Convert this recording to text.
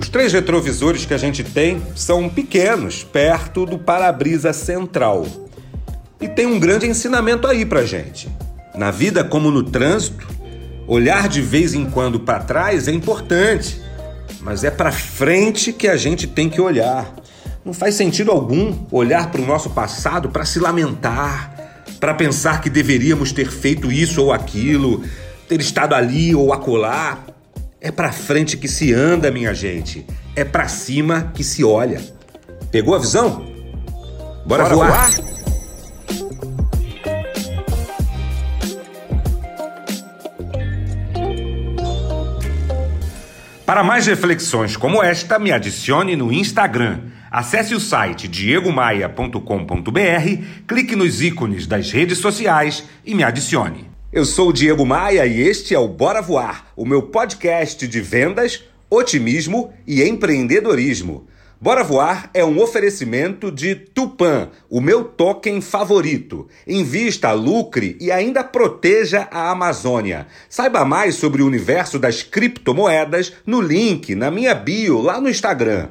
os três retrovisores que a gente tem são pequenos, perto do para-brisa central. E tem um grande ensinamento aí pra gente. Na vida como no trânsito, olhar de vez em quando para trás é importante, mas é para frente que a gente tem que olhar. Não faz sentido algum olhar para o nosso passado para se lamentar, para pensar que deveríamos ter feito isso ou aquilo, ter estado ali ou acolá. É para frente que se anda, minha gente. É para cima que se olha. Pegou a visão? Bora, Bora voar? voar? Para mais reflexões como esta, me adicione no Instagram. Acesse o site diegomaia.com.br, clique nos ícones das redes sociais e me adicione. Eu sou o Diego Maia e este é o Bora Voar, o meu podcast de vendas, otimismo e empreendedorismo. Bora Voar é um oferecimento de Tupan, o meu token favorito. Invista, lucre e ainda proteja a Amazônia. Saiba mais sobre o universo das criptomoedas no link na minha bio lá no Instagram.